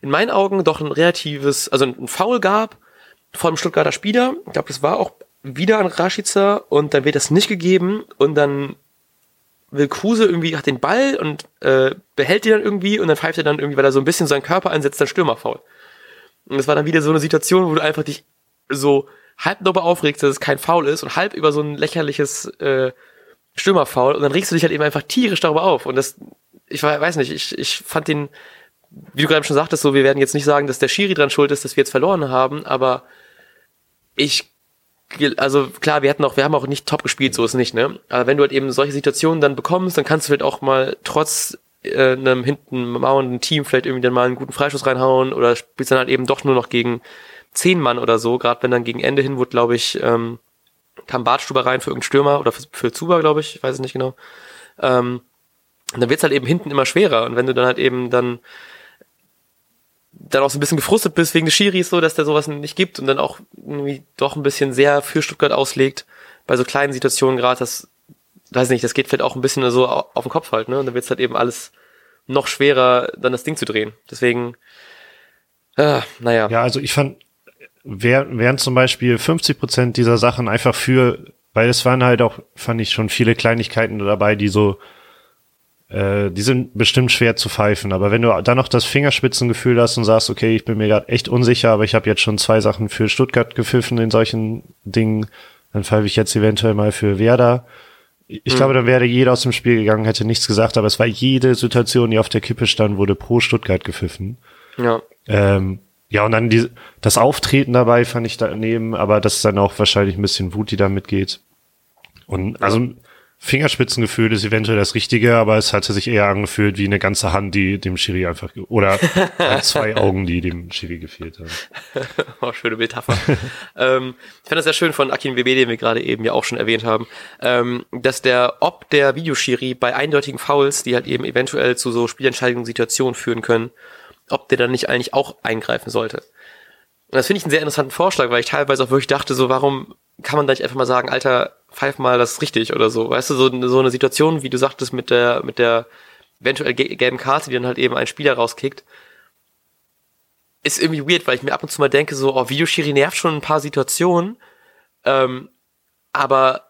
in meinen Augen doch ein relatives, also ein Foul gab vor dem Stuttgarter Spieler. Ich glaube, das war auch wieder an Rashica und dann wird das nicht gegeben und dann will Kruse irgendwie hat den Ball und äh, behält den dann irgendwie und dann pfeift er dann irgendwie, weil er so ein bisschen seinen Körper einsetzt, dann Stürmerfoul. Und das war dann wieder so eine Situation, wo du einfach dich so halb darüber aufregst, dass es kein Foul ist und halb über so ein lächerliches äh, Stürmerfoul und dann regst du dich halt eben einfach tierisch darüber auf und das, ich we- weiß nicht, ich, ich fand den, wie du gerade schon sagtest, so, wir werden jetzt nicht sagen, dass der Schiri dran schuld ist, dass wir jetzt verloren haben, aber ich also klar, wir hatten auch, wir haben auch nicht top gespielt, so ist nicht, ne? Aber wenn du halt eben solche Situationen dann bekommst, dann kannst du halt auch mal trotz äh, einem hinten mauernden Team vielleicht irgendwie dann mal einen guten Freischuss reinhauen oder spielst dann halt eben doch nur noch gegen zehn Mann oder so, gerade wenn dann gegen Ende hin wurde, glaube ich, ähm, kam Bartstuber rein für irgendeinen Stürmer oder für, für Zuba, glaube ich, ich weiß es nicht genau. Ähm, dann wird's halt eben hinten immer schwerer und wenn du dann halt eben dann dann auch so ein bisschen gefrustet bist wegen des Schiris, so, dass der sowas nicht gibt und dann auch irgendwie doch ein bisschen sehr für Stuttgart auslegt, bei so kleinen Situationen gerade, das, weiß nicht, das geht vielleicht auch ein bisschen so au- auf den Kopf halt, ne? Und dann wird's halt eben alles noch schwerer, dann das Ding zu drehen. Deswegen, ah, naja. Ja, also ich fand, wär, wären zum Beispiel 50 Prozent dieser Sachen einfach für, weil es waren halt auch, fand ich schon viele Kleinigkeiten dabei, die so, äh, die sind bestimmt schwer zu pfeifen. Aber wenn du dann noch das Fingerspitzengefühl hast und sagst, okay, ich bin mir gerade echt unsicher, aber ich habe jetzt schon zwei Sachen für Stuttgart gepfiffen in solchen Dingen, dann pfeife ich jetzt eventuell mal für Werder. Ich glaube, dann wäre jeder aus dem Spiel gegangen, hätte nichts gesagt, aber es war jede Situation, die auf der Kippe stand, wurde pro Stuttgart gepfiffen. Ja. Ähm, ja, und dann die, das Auftreten dabei fand ich daneben, aber das ist dann auch wahrscheinlich ein bisschen Wut, die da mitgeht. Und also Fingerspitzengefühl ist eventuell das Richtige, aber es hatte sich eher angefühlt wie eine ganze Hand, die dem Schiri einfach, oder zwei Augen, die dem Schiri gefehlt haben. Oh, schöne Metapher. ähm, ich fand das sehr schön von Akin WB, den wir gerade eben ja auch schon erwähnt haben, ähm, dass der, ob der Videoschiri bei eindeutigen Fouls, die halt eben eventuell zu so Spielentscheidungssituationen führen können, ob der dann nicht eigentlich auch eingreifen sollte. Und das finde ich einen sehr interessanten Vorschlag, weil ich teilweise auch wirklich dachte, so, warum kann man da nicht einfach mal sagen, Alter, pfeif mal das ist richtig oder so. Weißt du, so, so eine Situation, wie du sagtest, mit der, mit der eventuell ge- gelben Karte, die dann halt eben ein Spieler rauskickt, ist irgendwie weird, weil ich mir ab und zu mal denke, so, oh, Videoschiri nervt schon ein paar Situationen, ähm, aber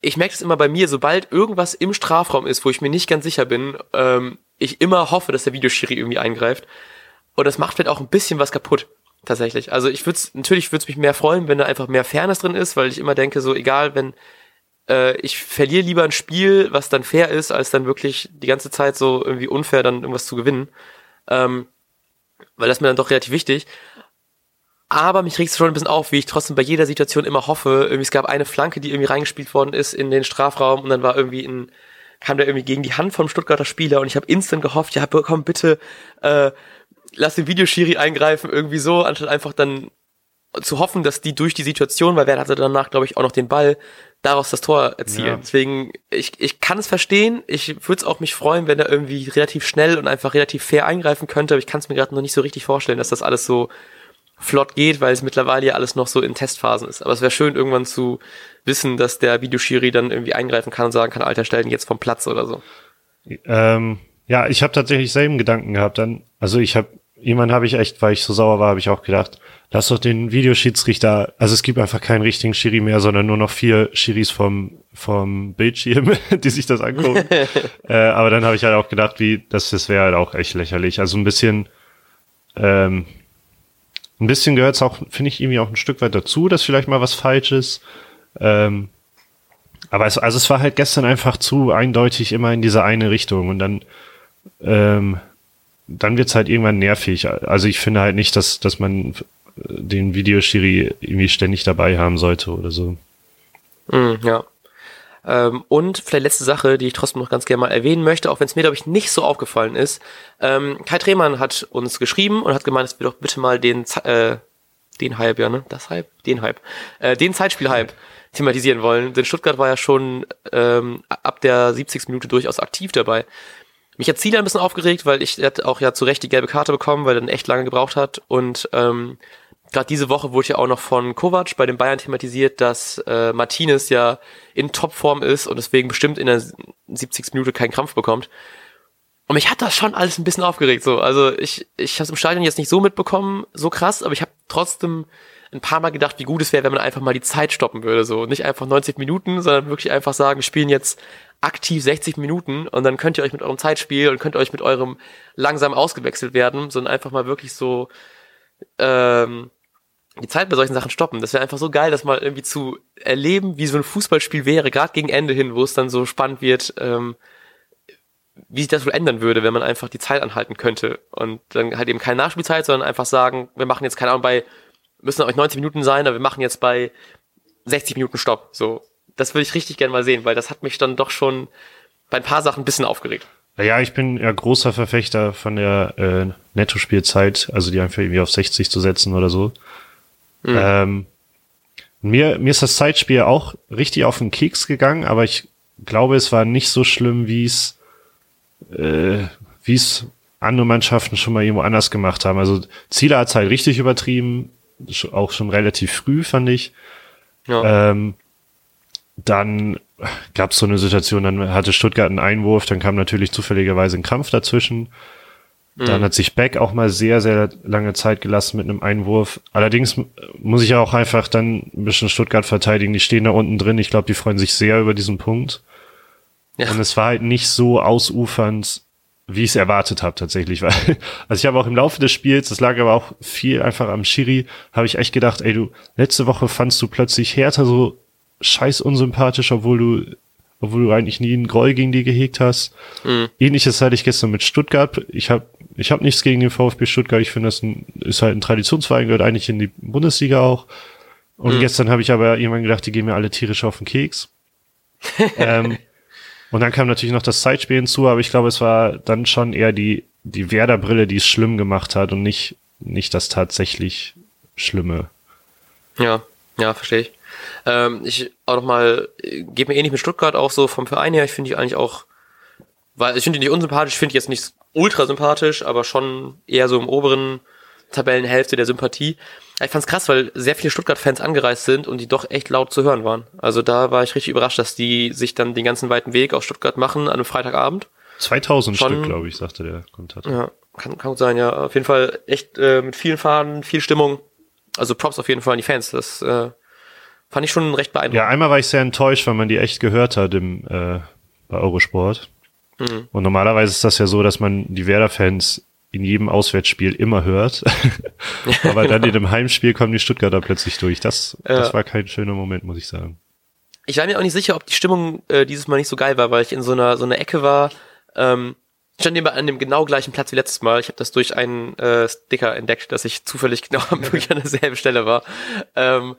ich merke es immer bei mir, sobald irgendwas im Strafraum ist, wo ich mir nicht ganz sicher bin, ähm, ich immer hoffe, dass der Videoschiri irgendwie eingreift. Und das macht vielleicht auch ein bisschen was kaputt, tatsächlich. Also ich würde natürlich würde es mich mehr freuen, wenn da einfach mehr Fairness drin ist, weil ich immer denke, so egal, wenn äh, ich verliere lieber ein Spiel, was dann fair ist, als dann wirklich die ganze Zeit so irgendwie unfair dann irgendwas zu gewinnen. Ähm, weil das mir dann doch relativ wichtig. Aber mich regt es schon ein bisschen auf, wie ich trotzdem bei jeder Situation immer hoffe. Irgendwie, es gab eine Flanke, die irgendwie reingespielt worden ist in den Strafraum und dann war irgendwie ein, kam der irgendwie gegen die Hand vom Stuttgarter Spieler und ich habe instant gehofft, ja komm bitte, äh, lass den Videoschiri eingreifen, irgendwie so, anstatt einfach dann zu hoffen, dass die durch die Situation, weil wer hatte danach, glaube ich, auch noch den Ball, daraus das Tor erzielen. Ja. Deswegen, ich, ich kann es verstehen. Ich würde es auch mich freuen, wenn er irgendwie relativ schnell und einfach relativ fair eingreifen könnte, aber ich kann es mir gerade noch nicht so richtig vorstellen, dass das alles so flott geht, weil es mittlerweile ja alles noch so in Testphasen ist. Aber es wäre schön, irgendwann zu wissen, dass der Videoschiri dann irgendwie eingreifen kann und sagen kann, Alter, stell jetzt vom Platz oder so. Ähm, ja, ich habe tatsächlich selben Gedanken gehabt. Dann, also ich habe, jemand habe ich echt, weil ich so sauer war, habe ich auch gedacht, lass doch den Videoschiedsrichter, also es gibt einfach keinen richtigen Schiri mehr, sondern nur noch vier Schiris vom, vom Bildschirm, die sich das angucken. äh, aber dann habe ich halt auch gedacht, wie, das, das wäre halt auch echt lächerlich. Also ein bisschen, ähm, ein bisschen gehört es auch, finde ich, irgendwie auch ein Stück weit dazu, dass vielleicht mal was falsch ist. Ähm, aber es, also es war halt gestern einfach zu eindeutig immer in diese eine Richtung und dann, ähm, dann wird's halt irgendwann nervig. Also ich finde halt nicht, dass, dass man den Videoschiri irgendwie ständig dabei haben sollte oder so. Mm, ja. Ähm, und vielleicht letzte Sache, die ich trotzdem noch ganz gerne mal erwähnen möchte, auch wenn es mir, glaube ich, nicht so aufgefallen ist. Ähm, Kai Tremann hat uns geschrieben und hat gemeint, dass wir doch bitte mal den, äh, den Hype, ja, ne? Das Hype? Den Hype. Äh, den Zeitspiel-Hype thematisieren wollen. Denn Stuttgart war ja schon ähm, ab der 70. Minute durchaus aktiv dabei. Mich hat Ziele ein bisschen aufgeregt, weil ich hat auch ja zu Recht die gelbe Karte bekommen, weil er dann echt lange gebraucht hat. Und ähm, gerade diese Woche wurde ja auch noch von Kovac bei den Bayern thematisiert, dass äh, Martinez ja in Topform ist und deswegen bestimmt in der 70. Minute keinen Krampf bekommt. Und mich hat das schon alles ein bisschen aufgeregt. So, also ich ich habe es im Stadion jetzt nicht so mitbekommen, so krass, aber ich habe trotzdem ein paar Mal gedacht, wie gut es wäre, wenn man einfach mal die Zeit stoppen würde. So nicht einfach 90 Minuten, sondern wirklich einfach sagen, wir spielen jetzt aktiv 60 Minuten und dann könnt ihr euch mit eurem Zeitspiel und könnt euch mit eurem langsam ausgewechselt werden, sondern einfach mal wirklich so ähm, die Zeit bei solchen Sachen stoppen. Das wäre einfach so geil, das mal irgendwie zu erleben, wie so ein Fußballspiel wäre, gerade gegen Ende hin, wo es dann so spannend wird, ähm, wie sich das wohl ändern würde, wenn man einfach die Zeit anhalten könnte. Und dann halt eben keine Nachspielzeit, sondern einfach sagen, wir machen jetzt, keine Ahnung, bei, müssen euch 90 Minuten sein, aber wir machen jetzt bei 60 Minuten Stopp. So, das würde ich richtig gerne mal sehen, weil das hat mich dann doch schon bei ein paar Sachen ein bisschen aufgeregt. Ja, ich bin ja großer Verfechter von der äh, Nettospielzeit, also die einfach irgendwie auf 60 zu setzen oder so. Mhm. Ähm, mir, mir ist das Zeitspiel auch richtig auf den Keks gegangen, aber ich glaube, es war nicht so schlimm, wie es, äh, wie es andere Mannschaften schon mal irgendwo anders gemacht haben. Also Ziele hat halt richtig übertrieben, auch schon relativ früh, fand ich. Ja. Ähm, dann gab es so eine Situation, dann hatte Stuttgart einen Einwurf, dann kam natürlich zufälligerweise ein Krampf dazwischen. Dann mhm. hat sich Beck auch mal sehr, sehr lange Zeit gelassen mit einem Einwurf. Allerdings muss ich ja auch einfach dann ein bisschen Stuttgart verteidigen. Die stehen da unten drin. Ich glaube, die freuen sich sehr über diesen Punkt. Ja. Und es war halt nicht so ausufernd, wie ich es erwartet habe tatsächlich. Weil, also ich habe auch im Laufe des Spiels, das lag aber auch viel einfach am Schiri, habe ich echt gedacht, ey du, letzte Woche fandst du plötzlich Hertha so scheiß unsympathisch, obwohl du obwohl du eigentlich nie einen Groll gegen die gehegt hast. Mhm. Ähnliches hatte ich gestern mit Stuttgart. Ich habe ich hab nichts gegen den VfB Stuttgart. Ich finde, das ein, ist halt ein Traditionsverein, gehört eigentlich in die Bundesliga auch. Und mhm. gestern habe ich aber irgendwann gedacht, die gehen mir alle tierisch auf den Keks. ähm, und dann kam natürlich noch das Zeitspiel hinzu, aber ich glaube, es war dann schon eher die, die Werder-Brille, die es schlimm gemacht hat und nicht, nicht das tatsächlich Schlimme. Ja, ja, verstehe ich. Ähm, ich auch nochmal, geht mir ähnlich mit Stuttgart auch so vom Verein her. Ich finde die eigentlich auch, weil ich finde die nicht unsympathisch, finde ich jetzt nicht ultra sympathisch, aber schon eher so im oberen Tabellenhälfte der Sympathie. Ich fand's krass, weil sehr viele Stuttgart-Fans angereist sind und die doch echt laut zu hören waren. Also da war ich richtig überrascht, dass die sich dann den ganzen weiten Weg aus Stuttgart machen an einem Freitagabend. 2000 Schon, Stück, glaube ich, sagte der Kommentator. Ja, kann, kann gut sein, ja. Auf jeden Fall echt äh, mit vielen Fahnen, viel Stimmung. Also Props auf jeden Fall an die Fans. Das äh, Fand ich schon recht beeindruckend. Ja, einmal war ich sehr enttäuscht, weil man die echt gehört hat im, äh, bei Eurosport. Mhm. Und normalerweise ist das ja so, dass man die Werder-Fans in jedem Auswärtsspiel immer hört. Aber dann in dem Heimspiel kommen die Stuttgarter plötzlich durch. Das, ja. das war kein schöner Moment, muss ich sagen. Ich war mir auch nicht sicher, ob die Stimmung äh, dieses Mal nicht so geil war, weil ich in so einer so einer Ecke war. Ähm, ich stand immer an dem genau gleichen Platz wie letztes Mal. Ich habe das durch einen äh, Sticker entdeckt, dass ich zufällig genau wirklich an derselben Stelle war. Ähm,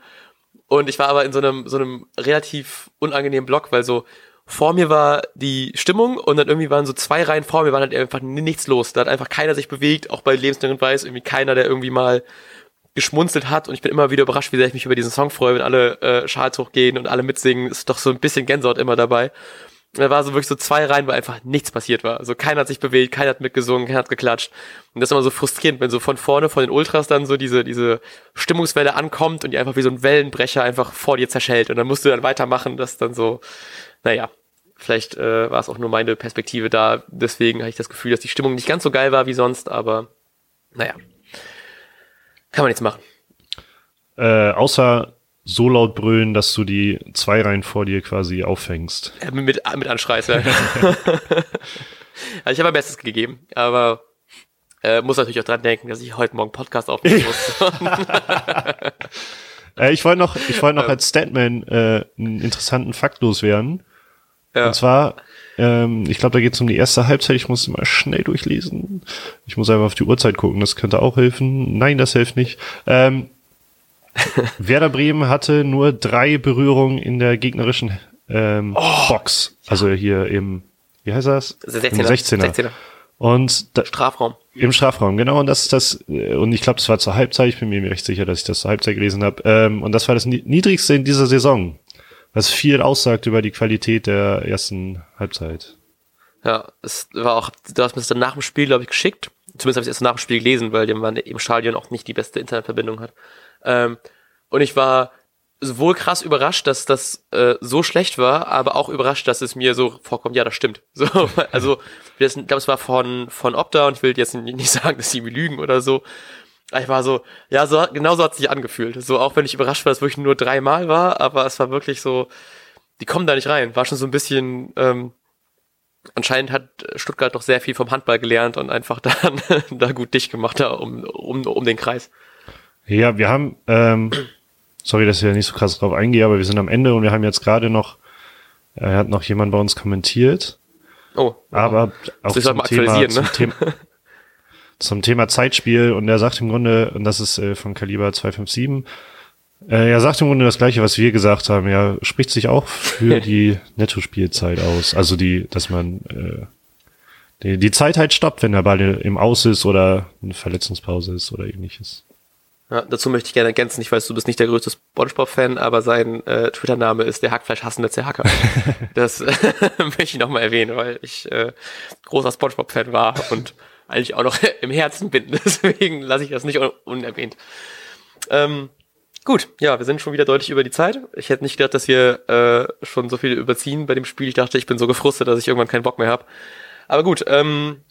und ich war aber in so einem, so einem relativ unangenehmen Block, weil so vor mir war die Stimmung und dann irgendwie waren so zwei Reihen vor mir, waren halt einfach nichts los. Da hat einfach keiner sich bewegt, auch bei Lebenslang und Weiß, irgendwie keiner, der irgendwie mal geschmunzelt hat und ich bin immer wieder überrascht, wie sehr ich mich über diesen Song freue, wenn alle äh, Schals hochgehen und alle mitsingen, ist doch so ein bisschen Gänsehaut immer dabei. Da war so wirklich so zwei Reihen, wo einfach nichts passiert war. Also keiner hat sich bewegt, keiner hat mitgesungen, keiner hat geklatscht. Und das ist immer so frustrierend, wenn so von vorne, von den Ultras dann so diese, diese Stimmungswelle ankommt und die einfach wie so ein Wellenbrecher einfach vor dir zerschellt. Und dann musst du dann weitermachen, das dann so, naja, vielleicht äh, war es auch nur meine Perspektive da. Deswegen habe ich das Gefühl, dass die Stimmung nicht ganz so geil war wie sonst, aber naja, kann man nichts machen. Äh, außer so laut brüllen, dass du die zwei Reihen vor dir quasi auffängst. Äh, mit, mit anschreist, ja. also ich habe mein Bestes gegeben, aber äh, muss natürlich auch dran denken, dass ich heute Morgen Podcast aufnehmen muss. äh, ich wollte noch, ich wollte noch als Statman äh, einen interessanten Fakt loswerden. Ja. Und zwar, ähm, ich glaube, da geht es um die erste Halbzeit. Ich muss mal schnell durchlesen. Ich muss einfach auf die Uhrzeit gucken. Das könnte auch helfen. Nein, das hilft nicht. Ähm, Werder Bremen hatte nur drei Berührungen in der gegnerischen ähm, oh, Box. Also hier im, wie heißt das? 16er. Im 16er. 16er. Und da, Strafraum. Im Strafraum, genau. Und das ist das, äh, und ich glaube, das war zur Halbzeit, ich bin mir recht sicher, dass ich das zur Halbzeit gelesen habe. Ähm, und das war das niedrigste in dieser Saison was viel aussagt über die Qualität der ersten Halbzeit. Ja, es war auch, du hast mir das dann nach dem Spiel, glaube ich, geschickt. Zumindest habe ich es erst nach dem Spiel gelesen, weil man im Stadion auch nicht die beste Internetverbindung hat. Ähm, und ich war sowohl krass überrascht, dass das äh, so schlecht war, aber auch überrascht, dass es mir so vorkommt, ja, das stimmt. So, also, ich glaube, es war von, von Opta und ich will jetzt nicht sagen, dass sie mir lügen oder so, ich war so, ja, so, genau so hat es sich angefühlt. So, auch wenn ich überrascht war, dass es wirklich nur dreimal war, aber es war wirklich so, die kommen da nicht rein. War schon so ein bisschen, ähm, anscheinend hat Stuttgart doch sehr viel vom Handball gelernt und einfach dann da gut dicht gemacht da um, um, um den Kreis. Ja, wir haben, ähm, sorry, dass ich ja nicht so krass drauf eingehe, aber wir sind am Ende und wir haben jetzt gerade noch, äh, hat noch jemand bei uns kommentiert. Oh. Aber auch zum Thema, ne? zum Thema, zum Thema Zeitspiel und er sagt im Grunde, und das ist äh, von Kaliber 257, äh, er sagt im Grunde das gleiche, was wir gesagt haben. Er spricht sich auch für die Nettospielzeit aus. Also die, dass man äh, die, die Zeit halt stoppt, wenn der Ball im Aus ist oder eine Verletzungspause ist oder ähnliches. Ja, dazu möchte ich gerne ergänzen, ich weiß, du bist nicht der größte Spongebob-Fan, aber sein äh, Twitter-Name ist der Hackfleisch-hassende Zerhacker. das möchte ich nochmal erwähnen, weil ich äh, großer Spongebob-Fan war und eigentlich auch noch im Herzen bin. Deswegen lasse ich das nicht un unerwähnt. Ähm, gut, ja, wir sind schon wieder deutlich über die Zeit. Ich hätte nicht gedacht, dass wir äh, schon so viel überziehen bei dem Spiel. Ich dachte, ich bin so gefrustet, dass ich irgendwann keinen Bock mehr habe. Aber gut, ähm,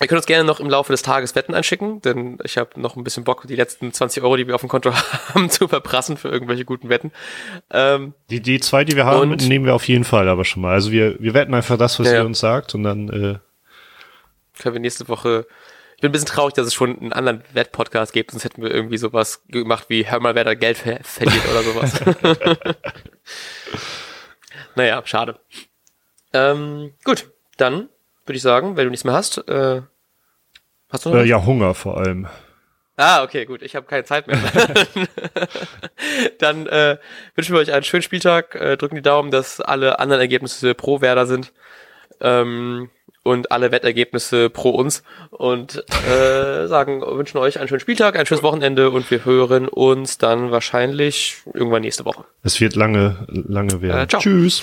ihr könnt uns gerne noch im Laufe des Tages Wetten einschicken, denn ich habe noch ein bisschen Bock, die letzten 20 Euro, die wir auf dem Konto haben, zu verprassen für irgendwelche guten Wetten. Ähm, die, die zwei, die wir haben, nehmen wir auf jeden Fall aber schon mal. Also wir, wir wetten einfach das, was ja, ihr uns sagt und dann äh, können wir nächste Woche. Ich bin ein bisschen traurig, dass es schon einen anderen Wett-Podcast gibt, sonst hätten wir irgendwie sowas gemacht wie Hör mal, wer da Geld ver verliert oder sowas. naja, schade. Ähm, gut, dann würde ich sagen, wenn du nichts mehr hast, äh, hast du noch? Äh, ja, Hunger vor allem. Ah, okay, gut, ich habe keine Zeit mehr. Dann äh, wünschen wir euch einen schönen Spieltag, äh, drücken die Daumen, dass alle anderen Ergebnisse pro Werder sind. Ähm, und alle Wettergebnisse pro uns und äh, sagen, wünschen euch einen schönen Spieltag, ein schönes Wochenende und wir hören uns dann wahrscheinlich irgendwann nächste Woche. Es wird lange, lange werden. Äh, ciao. Tschüss.